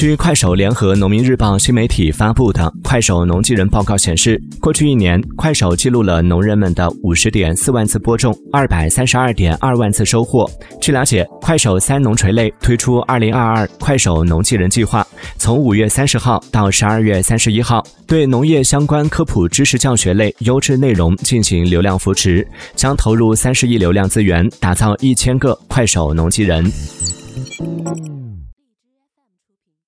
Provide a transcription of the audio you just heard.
据快手联合农民日报新媒体发布的《快手农技人报告》显示，过去一年，快手记录了农人们的五十点四万次播种，二百三十二点二万次收获。据了解，快手三农垂类推出二零二二快手农技人计划，从五月三十号到十二月三十一号，对农业相关科普知识教学类优质内容进行流量扶持，将投入三十亿流量资源，打造一千个快手农技人。